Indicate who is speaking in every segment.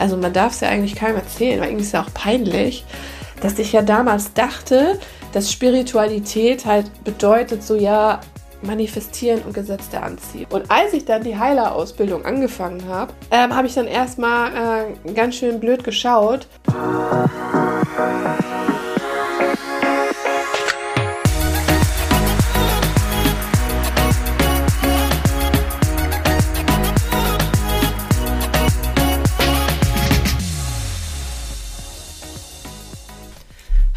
Speaker 1: also man darf es ja eigentlich keinem erzählen, weil irgendwie ist ja auch peinlich, dass ich ja damals dachte, dass Spiritualität halt bedeutet, so ja, manifestieren und Gesetze anziehen. Und als ich dann die Heilerausbildung angefangen habe, ähm, habe ich dann erstmal äh, ganz schön blöd geschaut.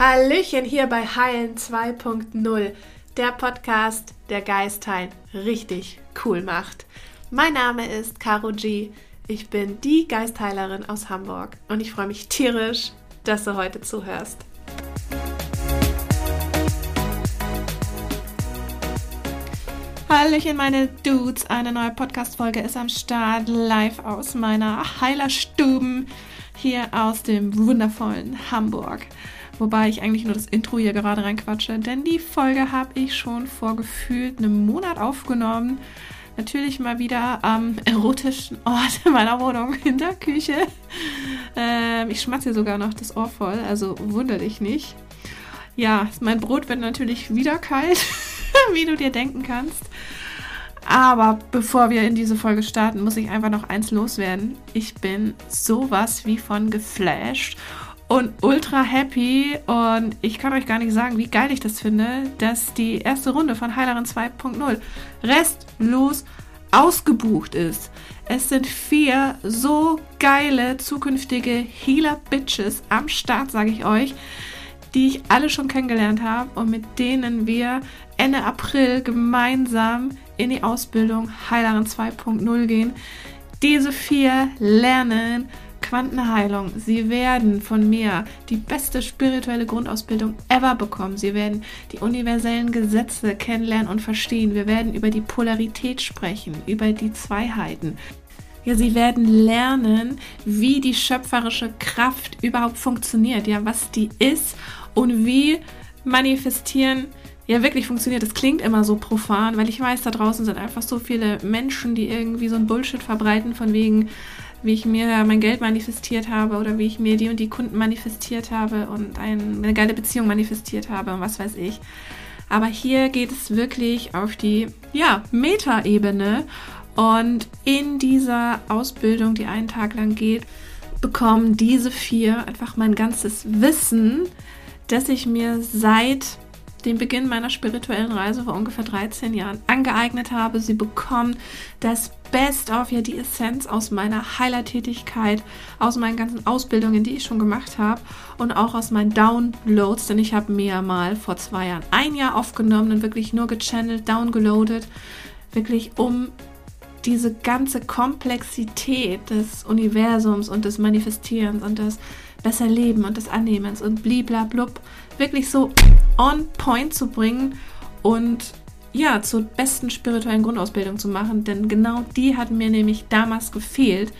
Speaker 1: Hallöchen hier bei Heilen 2.0, der Podcast, der Geistheilen richtig cool macht. Mein Name ist Caro G. Ich bin die Geistheilerin aus Hamburg und ich freue mich tierisch, dass du heute zuhörst. Hallöchen meine Dudes, eine neue Podcast-Folge ist am Start, live aus meiner Heilerstuben hier aus dem wundervollen Hamburg. Wobei ich eigentlich nur das Intro hier gerade reinquatsche, denn die Folge habe ich schon vor gefühlt einem Monat aufgenommen. Natürlich mal wieder am erotischen Ort in meiner Wohnung, in der Küche. Ähm, ich schmatze sogar noch das Ohr voll, also wunder dich nicht. Ja, mein Brot wird natürlich wieder kalt, wie du dir denken kannst. Aber bevor wir in diese Folge starten, muss ich einfach noch eins loswerden. Ich bin sowas wie von geflasht und ultra happy. Und ich kann euch gar nicht sagen, wie geil ich das finde, dass die erste Runde von Heilerin 2.0 restlos ausgebucht ist. Es sind vier so geile zukünftige Healer-Bitches am Start, sage ich euch, die ich alle schon kennengelernt habe und mit denen wir Ende April gemeinsam in die Ausbildung Heilerin 2.0 gehen. Diese vier lernen Quantenheilung. Sie werden von mir die beste spirituelle Grundausbildung ever bekommen. Sie werden die universellen Gesetze kennenlernen und verstehen. Wir werden über die Polarität sprechen, über die Zweiheiten. Ja, sie werden lernen, wie die schöpferische Kraft überhaupt funktioniert, ja, was die ist und wie manifestieren ja wirklich funktioniert. Das klingt immer so profan, weil ich weiß, da draußen sind einfach so viele Menschen, die irgendwie so ein Bullshit verbreiten von wegen, wie ich mir mein Geld manifestiert habe oder wie ich mir die und die Kunden manifestiert habe und ein, eine geile Beziehung manifestiert habe und was weiß ich. Aber hier geht es wirklich auf die ja, Meta-Ebene und in dieser Ausbildung, die einen Tag lang geht, bekommen diese vier einfach mein ganzes Wissen, das ich mir seit dem Beginn meiner spirituellen Reise vor ungefähr 13 Jahren angeeignet habe. Sie bekommen das Best of, ja die Essenz aus meiner Heilertätigkeit, aus meinen ganzen Ausbildungen, die ich schon gemacht habe und auch aus meinen Downloads, denn ich habe mir mal vor zwei Jahren ein Jahr aufgenommen und wirklich nur gechannelt, downgeloadet, wirklich um diese ganze Komplexität des Universums und des Manifestierens und des besser Leben und des Annehmens und bliblablub wirklich so on point zu bringen und ja, zur besten spirituellen Grundausbildung zu machen, denn genau die hat mir nämlich damals gefehlt,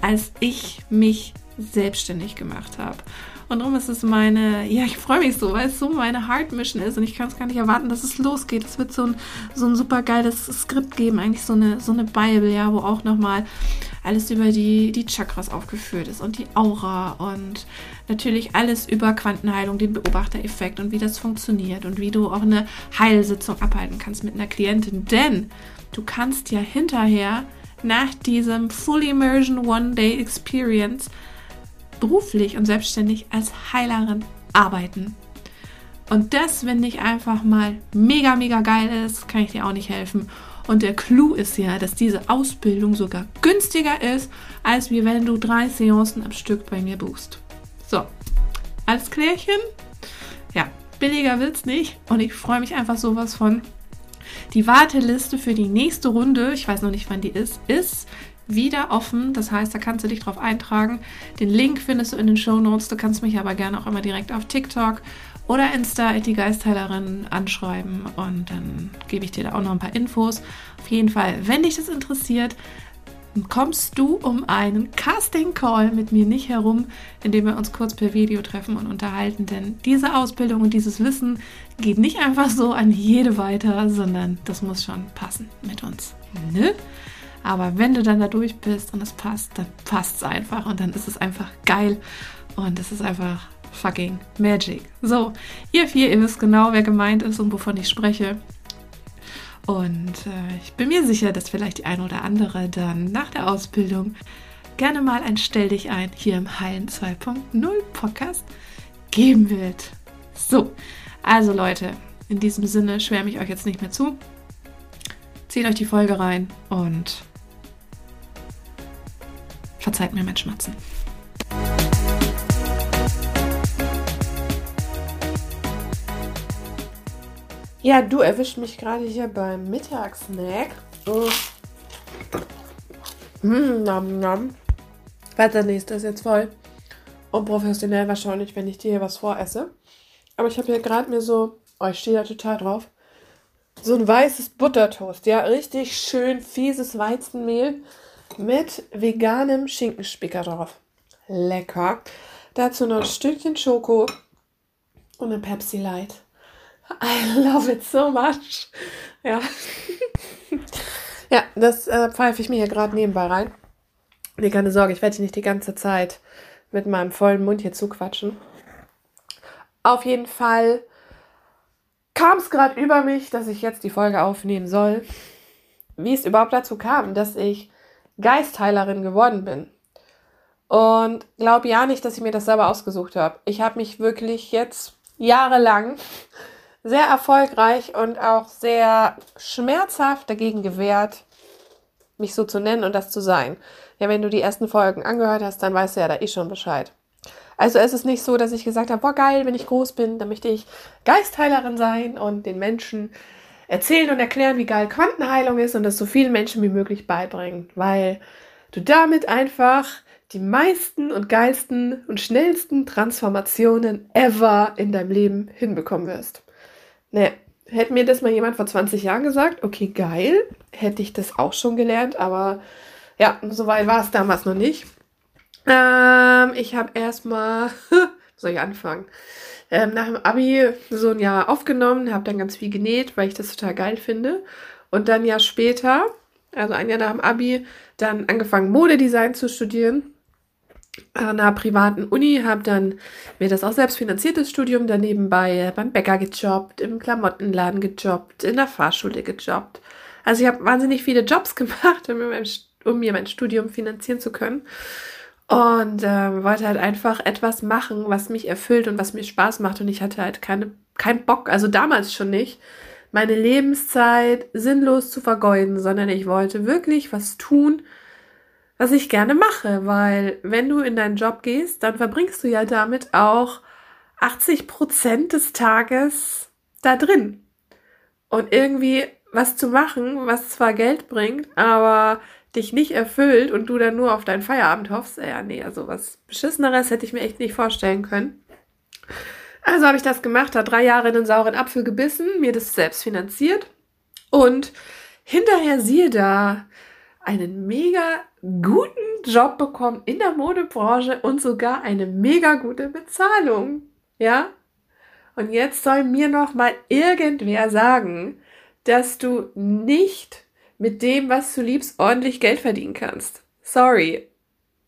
Speaker 1: als ich mich selbstständig gemacht habe. Und darum ist es meine, ja, ich freue mich so, weil es so meine Heart Mission ist und ich kann es gar nicht erwarten, dass es losgeht. Es wird so ein, so ein super geiles Skript geben, eigentlich so eine, so eine Bible, ja, wo auch nochmal alles über die, die Chakras aufgeführt ist und die Aura und natürlich alles über Quantenheilung, den Beobachtereffekt und wie das funktioniert und wie du auch eine Heilsitzung abhalten kannst mit einer Klientin. Denn du kannst ja hinterher nach diesem Full Immersion One Day Experience beruflich und selbstständig als Heilerin arbeiten. Und das, wenn nicht einfach mal mega, mega geil ist, kann ich dir auch nicht helfen. Und der Clou ist ja, dass diese Ausbildung sogar günstiger ist, als wie wenn du drei Seancen am Stück bei mir buchst. So, als Klärchen, ja, billiger wird's nicht. Und ich freue mich einfach sowas von. Die Warteliste für die nächste Runde, ich weiß noch nicht, wann die ist, ist wieder offen. Das heißt, da kannst du dich drauf eintragen. Den Link findest du in den Show Notes. Du kannst mich aber gerne auch immer direkt auf TikTok oder Insta die Geistheilerin anschreiben und dann gebe ich dir da auch noch ein paar Infos. Auf jeden Fall, wenn dich das interessiert, kommst du um einen Casting Call mit mir nicht herum, indem wir uns kurz per Video treffen und unterhalten, denn diese Ausbildung und dieses Wissen geht nicht einfach so an jede weiter, sondern das muss schon passen mit uns. Ne? Aber wenn du dann da durch bist und es passt, dann passt es einfach und dann ist es einfach geil und es ist einfach fucking Magic. So, ihr vier, ihr wisst genau, wer gemeint ist und wovon ich spreche. Und äh, ich bin mir sicher, dass vielleicht die eine oder andere dann nach der Ausbildung gerne mal ein Stell dich ein hier im Heilen 2.0 Podcast geben wird. So, also Leute, in diesem Sinne schwärme ich euch jetzt nicht mehr zu. Zieht euch die Folge rein und verzeiht mir mein Schmatzen.
Speaker 2: Ja, du erwischt mich gerade hier beim Mittagssnack. Oh. Mm, nom, nom. Weiter nächste ist jetzt voll unprofessionell wahrscheinlich, wenn ich dir hier was voresse. Aber ich habe hier gerade mir so, oh, ich stehe da total drauf, so ein weißes Buttertoast. Ja, richtig schön fieses Weizenmehl mit veganem Schinkenspicker drauf. Lecker. Dazu noch ein Stückchen Schoko und eine Pepsi Light. I love it so much. Ja. ja, das äh, pfeife ich mir hier gerade nebenbei rein. Nee, keine Sorge, ich werde dich nicht die ganze Zeit mit meinem vollen Mund hier zuquatschen. Auf jeden Fall kam es gerade über mich, dass ich jetzt die Folge aufnehmen soll. Wie es überhaupt dazu kam, dass ich Geistheilerin geworden bin. Und glaube ja nicht, dass ich mir das selber ausgesucht habe. Ich habe mich wirklich jetzt jahrelang sehr erfolgreich und auch sehr schmerzhaft dagegen gewehrt, mich so zu nennen und das zu sein. Ja, wenn du die ersten Folgen angehört hast, dann weißt du ja da eh schon Bescheid. Also es ist nicht so, dass ich gesagt habe, boah geil, wenn ich groß bin, dann möchte ich Geistheilerin sein und den Menschen erzählen und erklären, wie geil Quantenheilung ist und das so vielen Menschen wie möglich beibringen, weil du damit einfach die meisten und geilsten und schnellsten Transformationen ever in deinem Leben hinbekommen wirst. Naja, hätte mir das mal jemand vor 20 Jahren gesagt, okay, geil, hätte ich das auch schon gelernt, aber ja, soweit war es damals noch nicht. Ähm, ich habe erstmal, soll ich anfangen? Ähm, nach dem Abi so ein Jahr aufgenommen, habe dann ganz viel genäht, weil ich das total geil finde. Und dann ein Jahr später, also ein Jahr nach dem Abi, dann angefangen Modedesign zu studieren einer privaten Uni, habe dann mir das auch selbst finanziertes Studium daneben bei beim Bäcker gejobbt, im Klamottenladen gejobbt, in der Fahrschule gejobbt. Also ich habe wahnsinnig viele Jobs gemacht, um mir mein, um mir mein Studium finanzieren zu können. Und äh, wollte halt einfach etwas machen, was mich erfüllt und was mir Spaß macht. Und ich hatte halt keine, keinen Bock, also damals schon nicht, meine Lebenszeit sinnlos zu vergeuden, sondern ich wollte wirklich was tun, was ich gerne mache, weil wenn du in deinen Job gehst, dann verbringst du ja damit auch 80 Prozent des Tages da drin. Und irgendwie was zu machen, was zwar Geld bringt, aber dich nicht erfüllt und du dann nur auf deinen Feierabend hoffst, ja, nee, also was Beschisseneres hätte ich mir echt nicht vorstellen können. Also habe ich das gemacht, habe drei Jahre in den sauren Apfel gebissen, mir das selbst finanziert und hinterher siehe da, einen mega guten Job bekommen in der Modebranche und sogar eine mega gute Bezahlung. Ja? Und jetzt soll mir noch mal irgendwer sagen, dass du nicht mit dem, was du liebst, ordentlich Geld verdienen kannst. Sorry.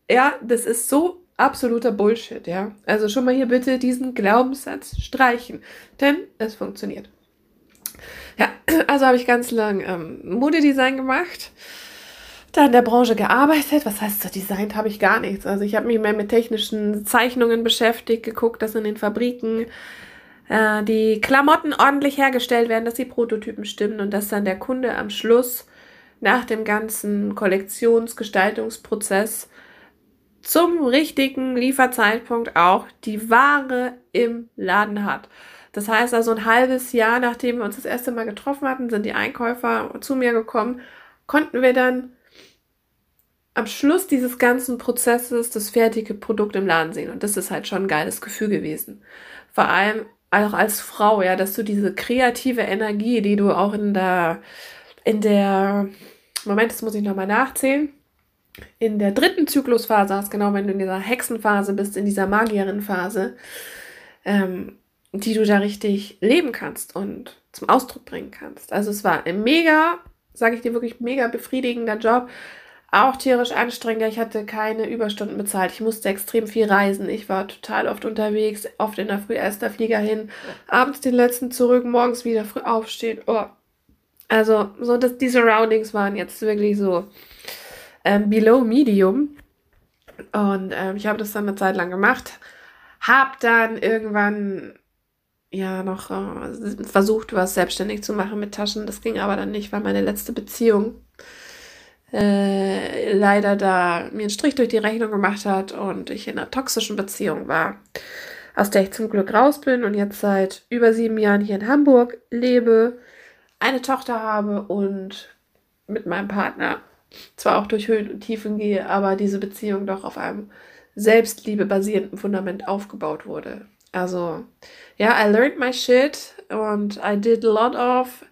Speaker 2: Ja, das ist so absoluter Bullshit, ja. Also schon mal hier bitte diesen Glaubenssatz streichen, denn es funktioniert. Ja, also habe ich ganz lang ähm, Modedesign gemacht da in der Branche gearbeitet. Was heißt so, designt habe ich gar nichts. Also ich habe mich mehr mit technischen Zeichnungen beschäftigt, geguckt, dass in den Fabriken äh, die Klamotten ordentlich hergestellt werden, dass die Prototypen stimmen und dass dann der Kunde am Schluss nach dem ganzen Kollektionsgestaltungsprozess zum richtigen Lieferzeitpunkt auch die Ware im Laden hat. Das heißt also ein halbes Jahr, nachdem wir uns das erste Mal getroffen hatten, sind die Einkäufer zu mir gekommen, konnten wir dann am Schluss dieses ganzen Prozesses das fertige Produkt im Laden sehen. Und das ist halt schon ein geiles Gefühl gewesen. Vor allem auch als Frau, ja, dass du diese kreative Energie, die du auch in der, in der, Moment, das muss ich nochmal nachzählen, in der dritten Zyklusphase hast, genau, wenn du in dieser Hexenphase bist, in dieser Magierinphase, ähm, die du da richtig leben kannst und zum Ausdruck bringen kannst. Also es war mega sage ich dir, wirklich mega befriedigender Job. Auch tierisch anstrengend. Ich hatte keine Überstunden bezahlt. Ich musste extrem viel reisen. Ich war total oft unterwegs, oft in der Früh erst der Flieger hin, abends den letzten zurück, morgens wieder früh aufstehen. Oh. Also, so dass die Surroundings waren jetzt wirklich so ähm, below medium. Und ähm, ich habe das dann eine Zeit lang gemacht. Hab dann irgendwann ja noch äh, versucht, was selbstständig zu machen mit Taschen. Das ging aber dann nicht, weil meine letzte Beziehung äh, leider da mir einen Strich durch die Rechnung gemacht hat und ich in einer toxischen Beziehung war, aus der ich zum Glück raus bin und jetzt seit über sieben Jahren hier in Hamburg lebe, eine Tochter habe und mit meinem Partner zwar auch durch Höhen und Tiefen gehe, aber diese Beziehung doch auf einem Selbstliebe basierenden Fundament aufgebaut wurde. Also, ja, I learned my shit und I did a lot of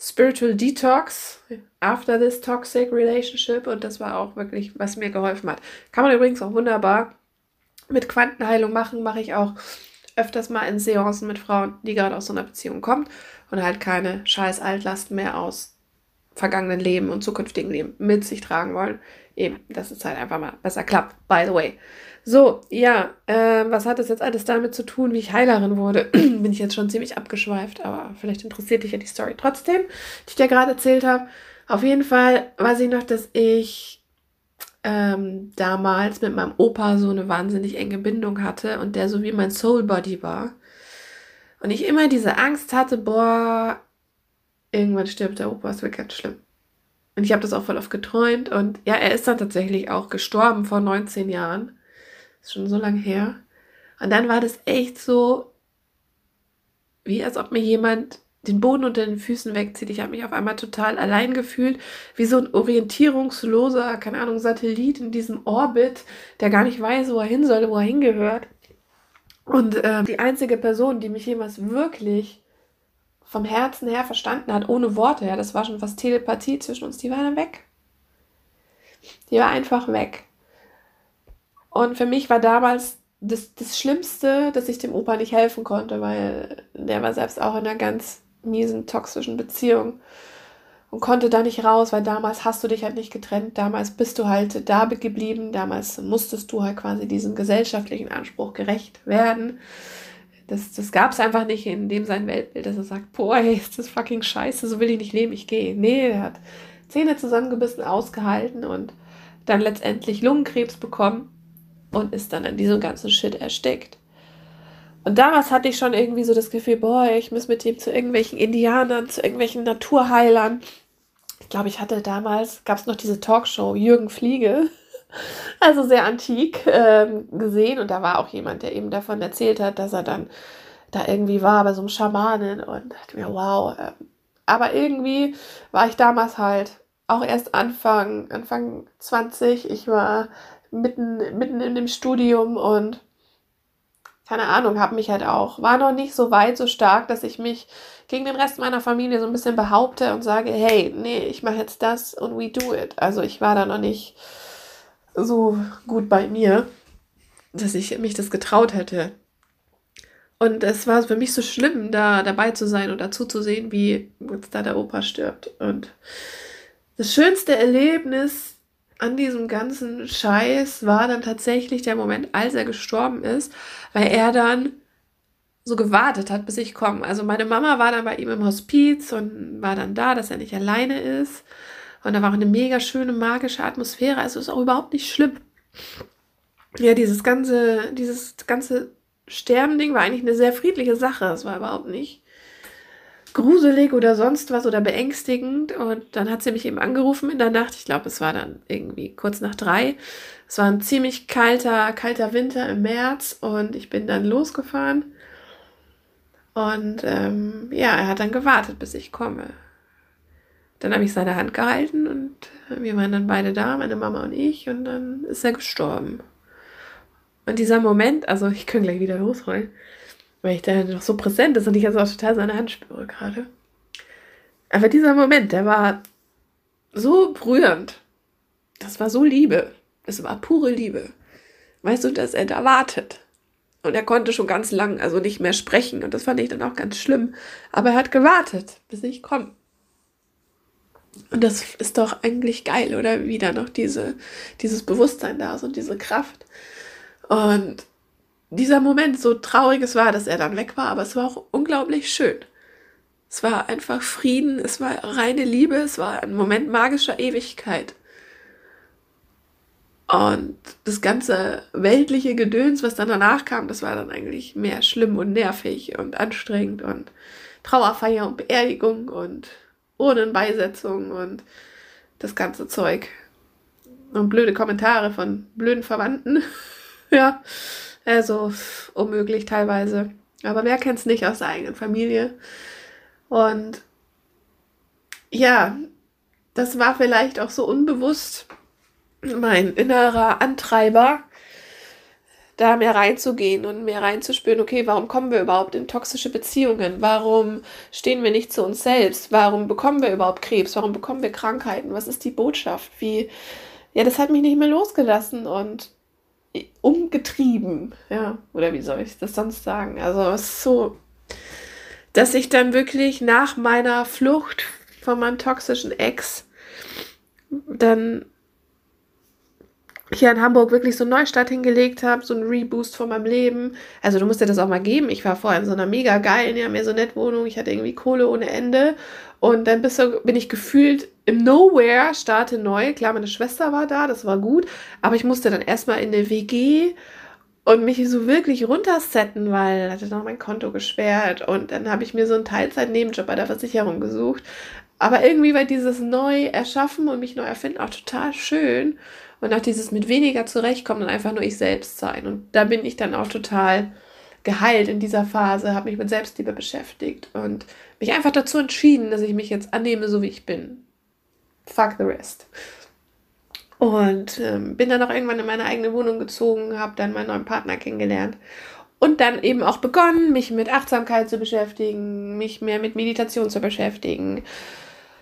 Speaker 2: spiritual detox after this toxic relationship und das war auch wirklich, was mir geholfen hat. Kann man übrigens auch wunderbar mit Quantenheilung machen, mache ich auch öfters mal in Seancen mit Frauen, die gerade aus so einer Beziehung kommen und halt keine scheiß Altlasten mehr aus vergangenen Leben und zukünftigen Leben mit sich tragen wollen. Eben, dass es halt einfach mal besser klappt, by the way. So, ja, äh, was hat das jetzt alles damit zu tun, wie ich Heilerin wurde? Bin ich jetzt schon ziemlich abgeschweift, aber vielleicht interessiert dich ja die Story trotzdem, die ich dir gerade erzählt habe. Auf jeden Fall weiß ich noch, dass ich ähm, damals mit meinem Opa so eine wahnsinnig enge Bindung hatte und der so wie mein Soul Body war. Und ich immer diese Angst hatte, boah, irgendwann stirbt der Opa, es wird ganz schlimm. Und ich habe das auch voll oft geträumt. Und ja, er ist dann tatsächlich auch gestorben vor 19 Jahren. Ist schon so lange her. Und dann war das echt so, wie als ob mir jemand den Boden unter den Füßen wegzieht. Ich habe mich auf einmal total allein gefühlt, wie so ein orientierungsloser, keine Ahnung, Satellit in diesem Orbit, der gar nicht weiß, wo er hin soll, wo er hingehört. Und äh, die einzige Person, die mich jemals wirklich vom Herzen her verstanden hat, ohne Worte, ja, das war schon fast Telepathie zwischen uns, die war dann weg. Die war einfach weg. Und für mich war damals das, das Schlimmste, dass ich dem Opa nicht helfen konnte, weil der war selbst auch in einer ganz miesen, toxischen Beziehung und konnte da nicht raus, weil damals hast du dich halt nicht getrennt, damals bist du halt da geblieben, damals musstest du halt quasi diesem gesellschaftlichen Anspruch gerecht werden. Das, das gab es einfach nicht in dem sein Weltbild, dass er sagt, boah, ey, ist das fucking scheiße, so will ich nicht leben, ich gehe. Nee, er hat Zähne zusammengebissen, ausgehalten und dann letztendlich Lungenkrebs bekommen und ist dann in diesem ganzen Shit erstickt. Und damals hatte ich schon irgendwie so das Gefühl, boah, ich muss mit ihm zu irgendwelchen Indianern, zu irgendwelchen Naturheilern. Ich glaube, ich hatte damals, gab es noch diese Talkshow Jürgen Fliege, also sehr antik ähm, gesehen. Und da war auch jemand, der eben davon erzählt hat, dass er dann da irgendwie war bei so einem Schamanen und dachte mir, wow. Ähm, aber irgendwie war ich damals halt auch erst Anfang, Anfang 20. Ich war mitten, mitten in dem Studium und keine Ahnung, habe mich halt auch, war noch nicht so weit, so stark, dass ich mich gegen den Rest meiner Familie so ein bisschen behaupte und sage, hey, nee, ich mache jetzt das und we do it. Also ich war da noch nicht so gut bei mir, dass ich mich das getraut hätte. Und es war für mich so schlimm, da dabei zu sein und dazu zu sehen, wie jetzt da der Opa stirbt. Und das schönste Erlebnis an diesem ganzen Scheiß war dann tatsächlich der Moment, als er gestorben ist, weil er dann so gewartet hat, bis ich komme. Also meine Mama war dann bei ihm im Hospiz und war dann da, dass er nicht alleine ist. Und da war auch eine mega schöne magische Atmosphäre. Also ist auch überhaupt nicht schlimm. Ja, dieses ganze, dieses ganze Sterbending war eigentlich eine sehr friedliche Sache. Es war überhaupt nicht gruselig oder sonst was oder beängstigend. Und dann hat sie mich eben angerufen in der Nacht. Ich glaube, es war dann irgendwie kurz nach drei. Es war ein ziemlich kalter, kalter Winter im März und ich bin dann losgefahren. Und ähm, ja, er hat dann gewartet, bis ich komme. Dann habe ich seine Hand gehalten und wir waren dann beide da, meine Mama und ich, und dann ist er gestorben. Und dieser Moment, also ich kann gleich wieder losrollen, weil ich da noch so präsent ist und ich jetzt auch total seine Hand spüre gerade. Aber dieser Moment, der war so berührend. Das war so Liebe. Es war pure Liebe. Weißt du, dass er da wartet. Und er konnte schon ganz lang, also nicht mehr sprechen. Und das fand ich dann auch ganz schlimm. Aber er hat gewartet, bis ich komme. Und das ist doch eigentlich geil, oder? Wieder noch diese, dieses Bewusstsein da ist und diese Kraft. Und dieser Moment, so traurig es war, dass er dann weg war, aber es war auch unglaublich schön. Es war einfach Frieden, es war reine Liebe, es war ein Moment magischer Ewigkeit. Und das ganze weltliche Gedöns, was dann danach kam, das war dann eigentlich mehr schlimm und nervig und anstrengend und Trauerfeier und Beerdigung und Urnenbeisetzung und das ganze Zeug. Und blöde Kommentare von blöden Verwandten. ja, also unmöglich teilweise. Aber wer kennt es nicht aus der eigenen Familie? Und ja, das war vielleicht auch so unbewusst mein innerer Antreiber, da mehr reinzugehen und mehr reinzuspüren, okay, warum kommen wir überhaupt in toxische Beziehungen? Warum stehen wir nicht zu uns selbst? Warum bekommen wir überhaupt Krebs? Warum bekommen wir Krankheiten? Was ist die Botschaft? Wie, ja, das hat mich nicht mehr losgelassen und umgetrieben, ja, oder wie soll ich das sonst sagen? Also es ist so, dass ich dann wirklich nach meiner Flucht von meinem toxischen Ex dann hier in Hamburg wirklich so einen Neustart hingelegt habe, so einen Reboost von meinem Leben. Also du musst dir das auch mal geben. Ich war vorher in so einer mega geilen, ja, mehr so Nettwohnung. Ich hatte irgendwie Kohle ohne Ende. Und dann du, bin ich gefühlt im Nowhere, starte neu. Klar, meine Schwester war da, das war gut. Aber ich musste dann erstmal in eine WG und mich so wirklich runtersetten, weil hatte noch mein Konto gesperrt. Und dann habe ich mir so einen Teilzeit-Nebenjob bei der Versicherung gesucht. Aber irgendwie war dieses neu erschaffen und mich neu erfinden auch total schön und auch dieses mit weniger zurechtkommen und einfach nur ich selbst sein. Und da bin ich dann auch total geheilt in dieser Phase, habe mich mit Selbstliebe beschäftigt und mich einfach dazu entschieden, dass ich mich jetzt annehme, so wie ich bin. Fuck the rest. Und ähm, bin dann auch irgendwann in meine eigene Wohnung gezogen, habe dann meinen neuen Partner kennengelernt und dann eben auch begonnen, mich mit Achtsamkeit zu beschäftigen, mich mehr mit Meditation zu beschäftigen,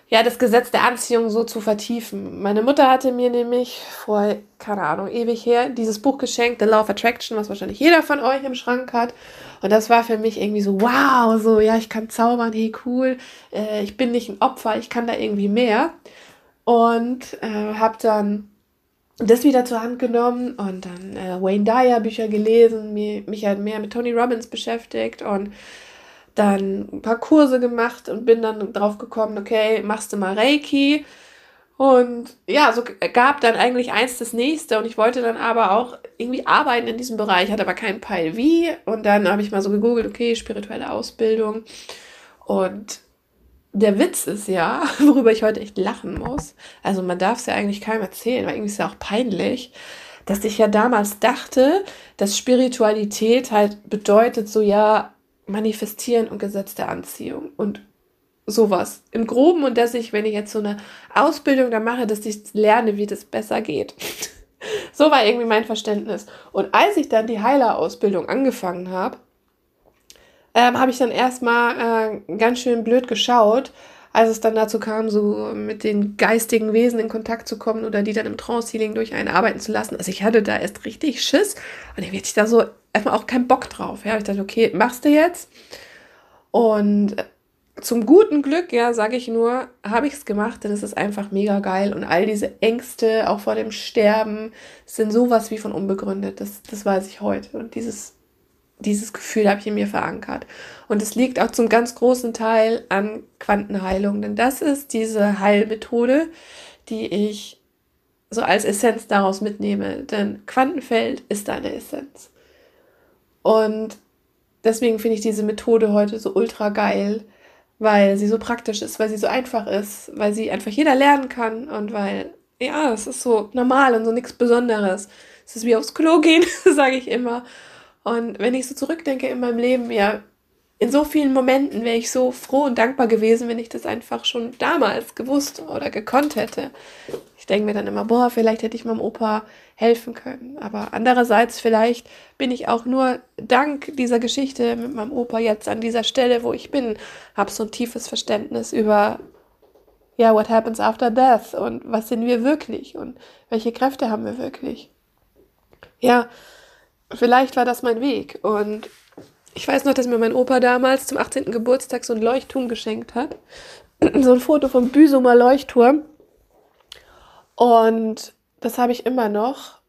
Speaker 2: ja, das Gesetz der Anziehung so zu vertiefen. Meine Mutter hatte mir nämlich vor, keine Ahnung, ewig her, dieses Buch geschenkt, The Law of Attraction, was wahrscheinlich jeder von euch im Schrank hat. Und das war für mich irgendwie so, wow, so, ja, ich kann zaubern, hey, cool, äh, ich bin nicht ein Opfer, ich kann da irgendwie mehr. Und äh, habe dann das wieder zur Hand genommen und dann äh, Wayne Dyer Bücher gelesen, mich, mich halt mehr mit Tony Robbins beschäftigt und dann ein paar Kurse gemacht und bin dann drauf gekommen, okay, machst du mal Reiki. Und ja, so gab dann eigentlich eins das nächste und ich wollte dann aber auch irgendwie arbeiten in diesem Bereich, hatte aber keinen Peil wie. Und dann habe ich mal so gegoogelt, okay, spirituelle Ausbildung. Und der Witz ist ja, worüber ich heute echt lachen muss, also man darf es ja eigentlich keinem erzählen, weil irgendwie ist ja auch peinlich, dass ich ja damals dachte, dass Spiritualität halt bedeutet so, ja, Manifestieren und Gesetz der Anziehung und sowas im Groben und dass ich, wenn ich jetzt so eine Ausbildung da mache, dass ich lerne, wie das besser geht. so war irgendwie mein Verständnis. Und als ich dann die Heilerausbildung angefangen habe, ähm, habe ich dann erstmal äh, ganz schön blöd geschaut, als es dann dazu kam, so mit den geistigen Wesen in Kontakt zu kommen oder die dann im Trance-Healing durch einen arbeiten zu lassen. Also ich hatte da erst richtig Schiss und ich hatte da so erstmal auch keinen Bock drauf. Ja, ich dachte, okay, machst du jetzt? Und zum guten Glück, ja, sage ich nur, habe ich es gemacht, denn es ist einfach mega geil und all diese Ängste, auch vor dem Sterben, sind sowas wie von unbegründet. Das, das weiß ich heute. Und dieses dieses Gefühl habe ich in mir verankert. Und es liegt auch zum ganz großen Teil an Quantenheilung, denn das ist diese Heilmethode, die ich so als Essenz daraus mitnehme. Denn Quantenfeld ist deine Essenz. Und deswegen finde ich diese Methode heute so ultra geil, weil sie so praktisch ist, weil sie so einfach ist, weil sie einfach jeder lernen kann und weil, ja, es ist so normal und so nichts Besonderes. Es ist wie aufs Klo gehen, sage ich immer. Und wenn ich so zurückdenke in meinem Leben, ja, in so vielen Momenten wäre ich so froh und dankbar gewesen, wenn ich das einfach schon damals gewusst oder gekonnt hätte. Ich denke mir dann immer, boah, vielleicht hätte ich meinem Opa helfen können. Aber andererseits, vielleicht bin ich auch nur dank dieser Geschichte mit meinem Opa jetzt an dieser Stelle, wo ich bin, habe so ein tiefes Verständnis über, ja, what happens after death und was sind wir wirklich und welche Kräfte haben wir wirklich. Ja, vielleicht war das mein Weg. Und ich weiß noch, dass mir mein Opa damals zum 18. Geburtstag so ein Leuchtturm geschenkt hat. so ein Foto vom Büsumer Leuchtturm. Und das habe ich immer noch.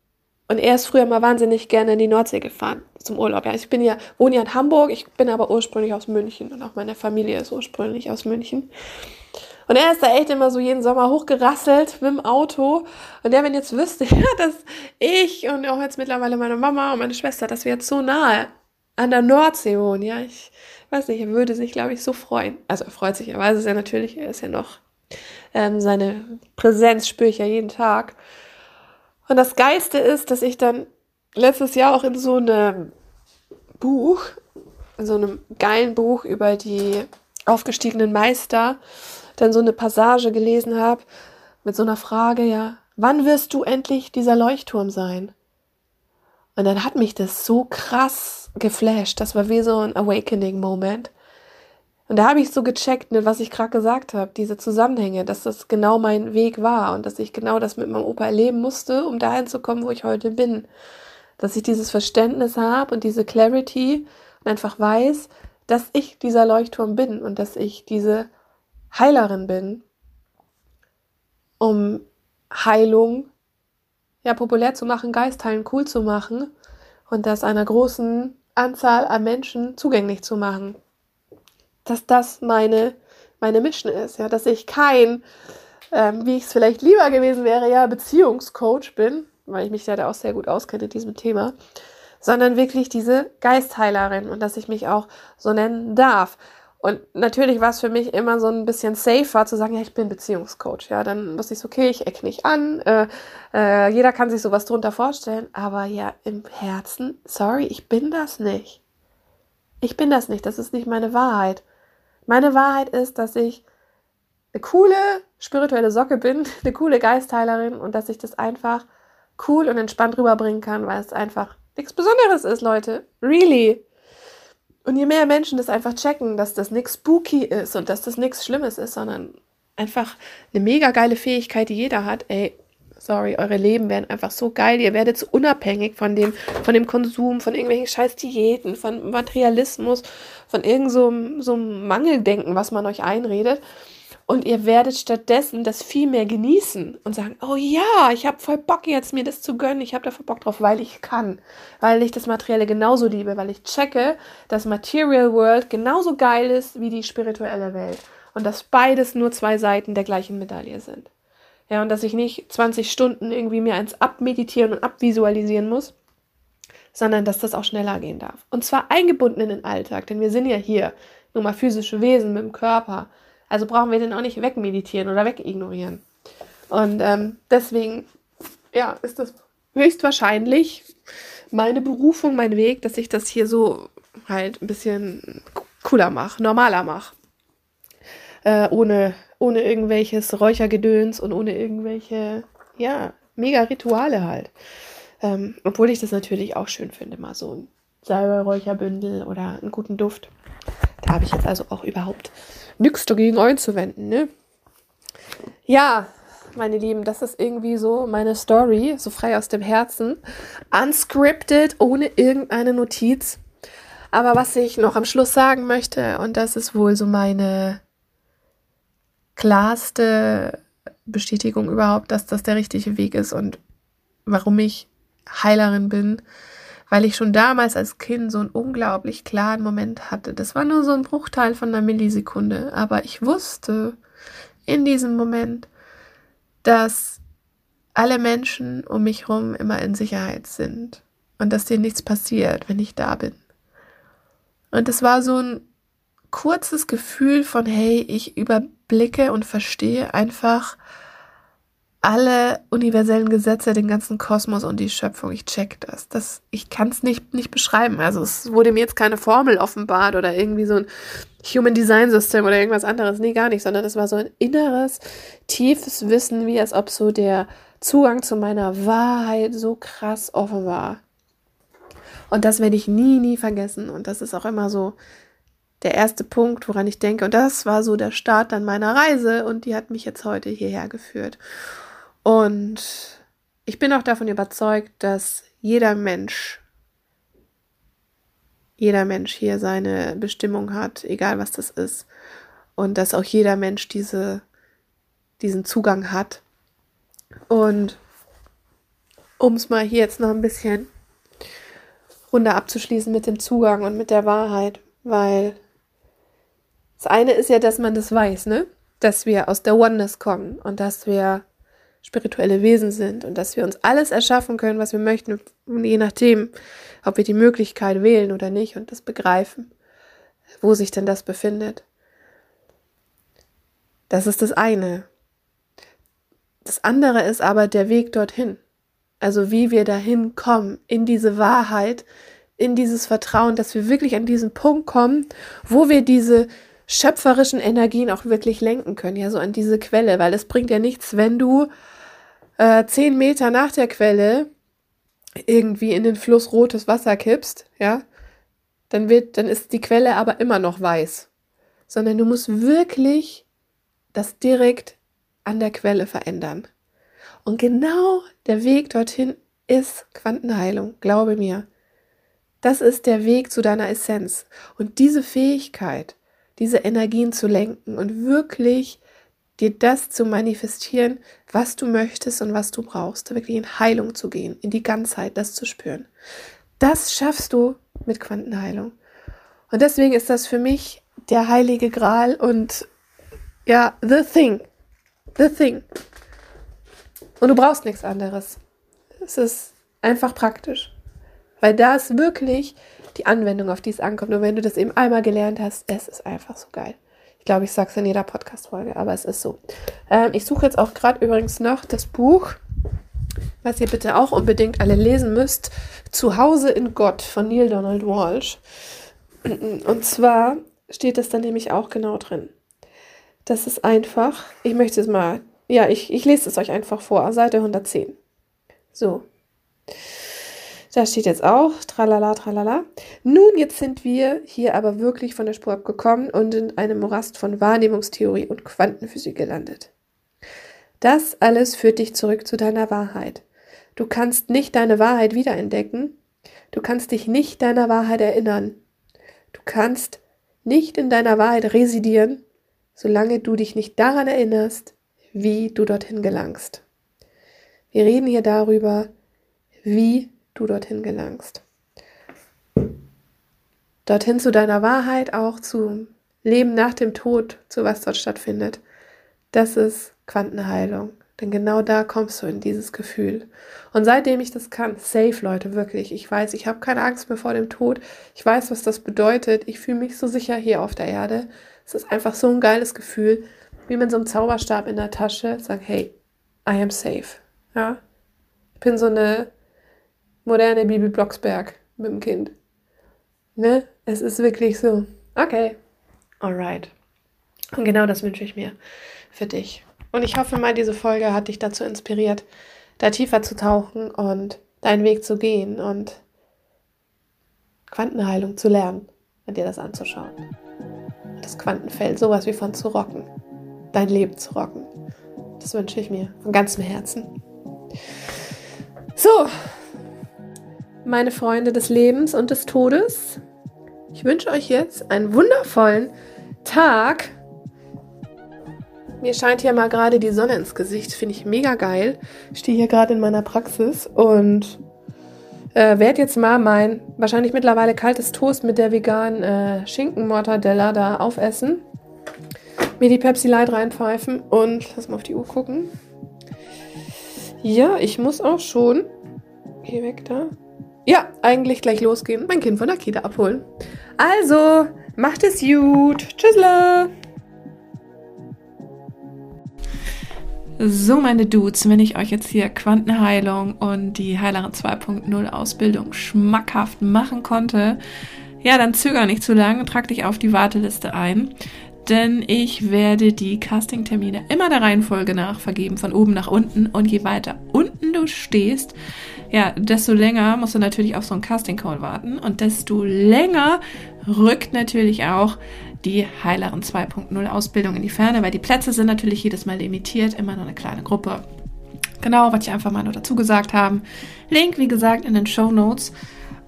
Speaker 2: Und er ist früher mal wahnsinnig gerne in die Nordsee gefahren zum Urlaub. Ja, ich bin ja, wohne ja in Hamburg, ich bin aber ursprünglich aus München und auch meine Familie ist ursprünglich aus München. Und er ist da echt immer so jeden Sommer hochgerasselt mit dem Auto. Und der, wenn jetzt wüsste, dass ich und auch jetzt mittlerweile meine Mama und meine Schwester, dass wir jetzt so nahe an der Nordsee wohnen, ja, ich weiß nicht, er würde sich, glaube ich, so freuen. Also er freut sich, er weiß es ja natürlich, er ist ja noch, ähm, seine Präsenz spüre ich ja jeden Tag. Und das Geilste ist, dass ich dann letztes Jahr auch in so einem Buch, in so einem geilen Buch über die aufgestiegenen Meister, dann so eine Passage gelesen habe mit so einer Frage, ja, wann wirst du endlich dieser Leuchtturm sein? Und dann hat mich das so krass geflasht. Das war wie so ein Awakening-Moment. Und da habe ich so gecheckt, ne, was ich gerade gesagt habe, diese Zusammenhänge, dass das genau mein Weg war und dass ich genau das mit meinem Opa erleben musste, um dahin zu kommen, wo ich heute bin. Dass ich dieses Verständnis habe und diese Clarity und einfach weiß, dass ich dieser Leuchtturm bin und dass ich diese Heilerin bin, um Heilung ja populär zu machen, Geistheilen cool zu machen und das einer großen Anzahl an Menschen zugänglich zu machen. Dass das meine, meine Mission ist, ja, dass ich kein, ähm, wie ich es vielleicht lieber gewesen wäre, ja, Beziehungscoach bin, weil ich mich ja da auch sehr gut auskenne in diesem Thema, sondern wirklich diese Geistheilerin und dass ich mich auch so nennen darf. Und natürlich war es für mich immer so ein bisschen safer zu sagen, ja, ich bin Beziehungscoach. Ja, dann wusste ich okay, ich eck nicht an. Äh, äh, jeder kann sich sowas drunter vorstellen. Aber ja, im Herzen, sorry, ich bin das nicht. Ich bin das nicht. Das ist nicht meine Wahrheit. Meine Wahrheit ist, dass ich eine coole spirituelle Socke bin, eine coole Geistheilerin und dass ich das einfach cool und entspannt rüberbringen kann, weil es einfach nichts Besonderes ist, Leute. Really. Und je mehr Menschen das einfach checken, dass das nichts spooky ist und dass das nichts Schlimmes ist, sondern einfach eine mega geile Fähigkeit, die jeder hat, ey, sorry, eure Leben werden einfach so geil. Ihr werdet so unabhängig von dem, von dem Konsum, von irgendwelchen scheiß Diäten, von Materialismus, von irgendeinem so, so Mangeldenken, was man euch einredet. Und ihr werdet stattdessen das viel mehr genießen und sagen, oh ja, ich habe voll Bock jetzt mir das zu gönnen, ich habe da voll Bock drauf, weil ich kann, weil ich das Materielle genauso liebe, weil ich checke, dass Material World genauso geil ist wie die spirituelle Welt und dass beides nur zwei Seiten der gleichen Medaille sind. Ja, und dass ich nicht 20 Stunden irgendwie mir eins abmeditieren und abvisualisieren muss, sondern dass das auch schneller gehen darf. Und zwar eingebunden in den Alltag, denn wir sind ja hier nur mal physische Wesen mit dem Körper also brauchen wir den auch nicht wegmeditieren oder wegignorieren. Und ähm, deswegen, ja, ist das höchstwahrscheinlich meine Berufung, mein Weg, dass ich das hier so halt ein bisschen cooler mache, normaler mache. Äh, ohne, ohne irgendwelches Räuchergedöns und ohne irgendwelche, ja, mega Rituale halt. Ähm, obwohl ich das natürlich auch schön finde, mal so ein Salbei-Räucherbündel oder einen guten Duft. Da habe ich jetzt also auch überhaupt nichts dagegen einzuwenden, ne? Ja, meine Lieben, das ist irgendwie so meine Story, so frei aus dem Herzen. Unscripted, ohne irgendeine Notiz. Aber was ich noch am Schluss sagen möchte, und das ist wohl so meine klarste Bestätigung überhaupt, dass das der richtige Weg ist und warum ich Heilerin bin, weil ich schon damals als Kind so einen unglaublich klaren Moment hatte. Das war nur so ein Bruchteil von einer Millisekunde, aber ich wusste in diesem Moment, dass alle Menschen um mich herum immer in Sicherheit sind und dass dir nichts passiert, wenn ich da bin. Und es war so ein kurzes Gefühl von, hey, ich überblicke und verstehe einfach, alle universellen Gesetze, den ganzen Kosmos und die Schöpfung. Ich check das. das ich kann es nicht, nicht beschreiben. Also es wurde mir jetzt keine Formel offenbart oder irgendwie so ein Human Design System oder irgendwas anderes. Nee, gar nicht, sondern es war so ein inneres, tiefes Wissen, wie als ob so der Zugang zu meiner Wahrheit so krass offen war. Und das werde ich nie, nie vergessen. Und das ist auch immer so der erste Punkt, woran ich denke. Und das war so der Start dann meiner Reise und die hat mich jetzt heute hierher geführt. Und ich bin auch davon überzeugt, dass jeder Mensch, jeder Mensch hier seine Bestimmung hat, egal was das ist. und dass auch jeder Mensch diese, diesen Zugang hat. Und um es mal hier jetzt noch ein bisschen runter abzuschließen mit dem Zugang und mit der Wahrheit, weil das eine ist ja, dass man das weiß, ne? Dass wir aus der Oneness kommen und dass wir spirituelle Wesen sind und dass wir uns alles erschaffen können, was wir möchten, je nachdem, ob wir die Möglichkeit wählen oder nicht und das begreifen, wo sich denn das befindet. Das ist das eine. Das andere ist aber der Weg dorthin. Also wie wir dahin kommen, in diese Wahrheit, in dieses Vertrauen, dass wir wirklich an diesen Punkt kommen, wo wir diese schöpferischen Energien auch wirklich lenken können, ja, so an diese Quelle, weil es bringt ja nichts, wenn du äh, zehn Meter nach der Quelle irgendwie in den Fluss rotes Wasser kippst, ja, dann wird, dann ist die Quelle aber immer noch weiß. Sondern du musst wirklich das direkt an der Quelle verändern. Und genau der Weg dorthin ist Quantenheilung, glaube mir. Das ist der Weg zu deiner Essenz. Und diese Fähigkeit, diese Energien zu lenken und wirklich dir das zu manifestieren, was du möchtest und was du brauchst, wirklich in Heilung zu gehen, in die Ganzheit, das zu spüren. Das schaffst du mit Quantenheilung. Und deswegen ist das für mich der heilige Gral und ja, the thing. The thing. Und du brauchst nichts anderes. Es ist einfach praktisch. Weil da ist wirklich die Anwendung, auf die es ankommt. Und wenn du das eben einmal gelernt hast, es ist einfach so geil. Ich glaube, ich sage es in jeder Podcast-Folge, aber es ist so. Ähm, ich suche jetzt auch gerade übrigens noch das Buch, was ihr bitte auch unbedingt alle lesen müsst. Zuhause in Gott von Neil Donald Walsh. Und zwar steht das dann nämlich auch genau drin. Das ist einfach, ich möchte es mal, ja, ich, ich lese es euch einfach vor, Seite 110. So. Da steht jetzt auch, tralala, tralala. Nun, jetzt sind wir hier aber wirklich von der Spur abgekommen und in einem Morast von Wahrnehmungstheorie und Quantenphysik gelandet. Das alles führt dich zurück zu deiner Wahrheit. Du kannst nicht deine Wahrheit wiederentdecken. Du kannst dich nicht deiner Wahrheit erinnern. Du kannst nicht in deiner Wahrheit residieren, solange du dich nicht daran erinnerst, wie du dorthin gelangst. Wir reden hier darüber, wie du dorthin gelangst. Dorthin zu deiner Wahrheit, auch zum Leben nach dem Tod, zu was dort stattfindet. Das ist Quantenheilung. Denn genau da kommst du in dieses Gefühl. Und seitdem ich das kann, safe Leute, wirklich. Ich weiß, ich habe keine Angst mehr vor dem Tod. Ich weiß, was das bedeutet. Ich fühle mich so sicher hier auf der Erde. Es ist einfach so ein geiles Gefühl, wie mit so einem Zauberstab in der Tasche sagen, hey, I am safe. Ja? Ich bin so eine moderne Bibi Blocksberg mit dem Kind. Ne? Es ist wirklich so. Okay. Alright. Und genau das wünsche ich mir für dich. Und ich hoffe mal, diese Folge hat dich dazu inspiriert, da tiefer zu tauchen und deinen Weg zu gehen und Quantenheilung zu lernen und dir das anzuschauen. Das Quantenfeld sowas wie von zu rocken. Dein Leben zu rocken. Das wünsche ich mir von ganzem Herzen. So, meine Freunde des Lebens und des Todes. Ich wünsche euch jetzt einen wundervollen Tag. Mir scheint hier mal gerade die Sonne ins Gesicht. Finde ich mega geil. Ich stehe hier gerade in meiner Praxis und äh, werde jetzt mal mein wahrscheinlich mittlerweile kaltes Toast mit der veganen äh, Schinkenmortadella da aufessen. Mir die Pepsi Light reinpfeifen und lass mal auf die Uhr gucken. Ja, ich muss auch schon. Geh weg da. Ja, eigentlich gleich losgehen, mein Kind von der Kita abholen. Also, macht es gut. Tschüssle.
Speaker 1: So, meine Dudes, wenn ich euch jetzt hier Quantenheilung und die Heilerin 2.0 Ausbildung schmackhaft machen konnte, ja, dann zöger nicht zu lange, trag dich auf die Warteliste ein, denn ich werde die Castingtermine immer der Reihenfolge nach vergeben, von oben nach unten und je weiter unten du stehst, ja, desto länger musst du natürlich auf so einen Casting Call warten und desto länger rückt natürlich auch die Heilerin 2.0 Ausbildung in die Ferne, weil die Plätze sind natürlich jedes Mal limitiert, immer nur eine kleine Gruppe. Genau, was ich einfach mal nur dazu gesagt haben. Link, wie gesagt, in den Show Notes.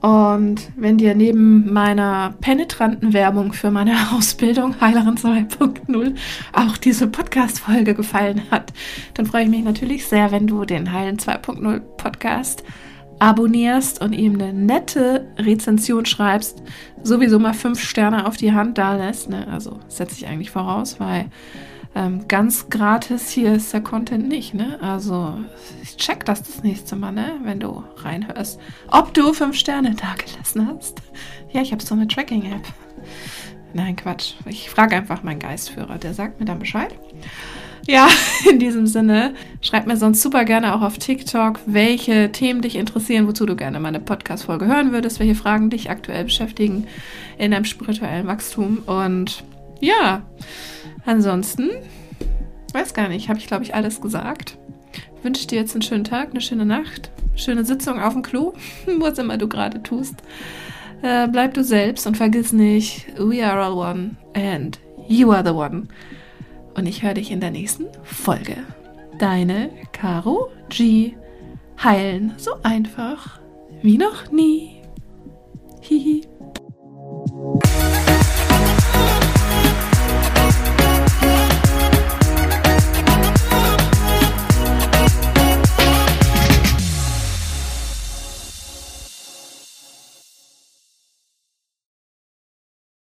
Speaker 1: Und wenn dir neben meiner penetranten Werbung für meine Ausbildung Heilerin 2.0 auch diese Podcast-Folge gefallen hat, dann freue ich mich natürlich sehr, wenn du den Heilen 2.0 Podcast abonnierst und ihm eine nette Rezension schreibst, sowieso mal fünf Sterne auf die Hand da lässt. Ne? Also setze ich eigentlich voraus, weil ähm, ganz gratis hier ist der Content nicht, ne? Also ich check das das nächste Mal, ne? Wenn du reinhörst. Ob du fünf Sterne da gelassen hast. Ja, ich habe so eine Tracking-App. Nein, Quatsch. Ich frage einfach meinen Geistführer, der sagt mir dann Bescheid. Ja, in diesem Sinne, schreib mir sonst super gerne auch auf TikTok, welche Themen dich interessieren, wozu du gerne meine Podcast-Folge hören würdest, welche Fragen dich aktuell beschäftigen in deinem spirituellen Wachstum. Und ja, Ansonsten, weiß gar nicht, habe ich glaube ich alles gesagt. Wünsche dir jetzt einen schönen Tag, eine schöne Nacht, schöne Sitzung auf dem Klo, was immer du gerade tust. Äh, bleib du selbst und vergiss nicht, we are all one and you are the one. Und ich höre dich in der nächsten Folge. Deine Caro G. Heilen so einfach wie noch nie. Hihi.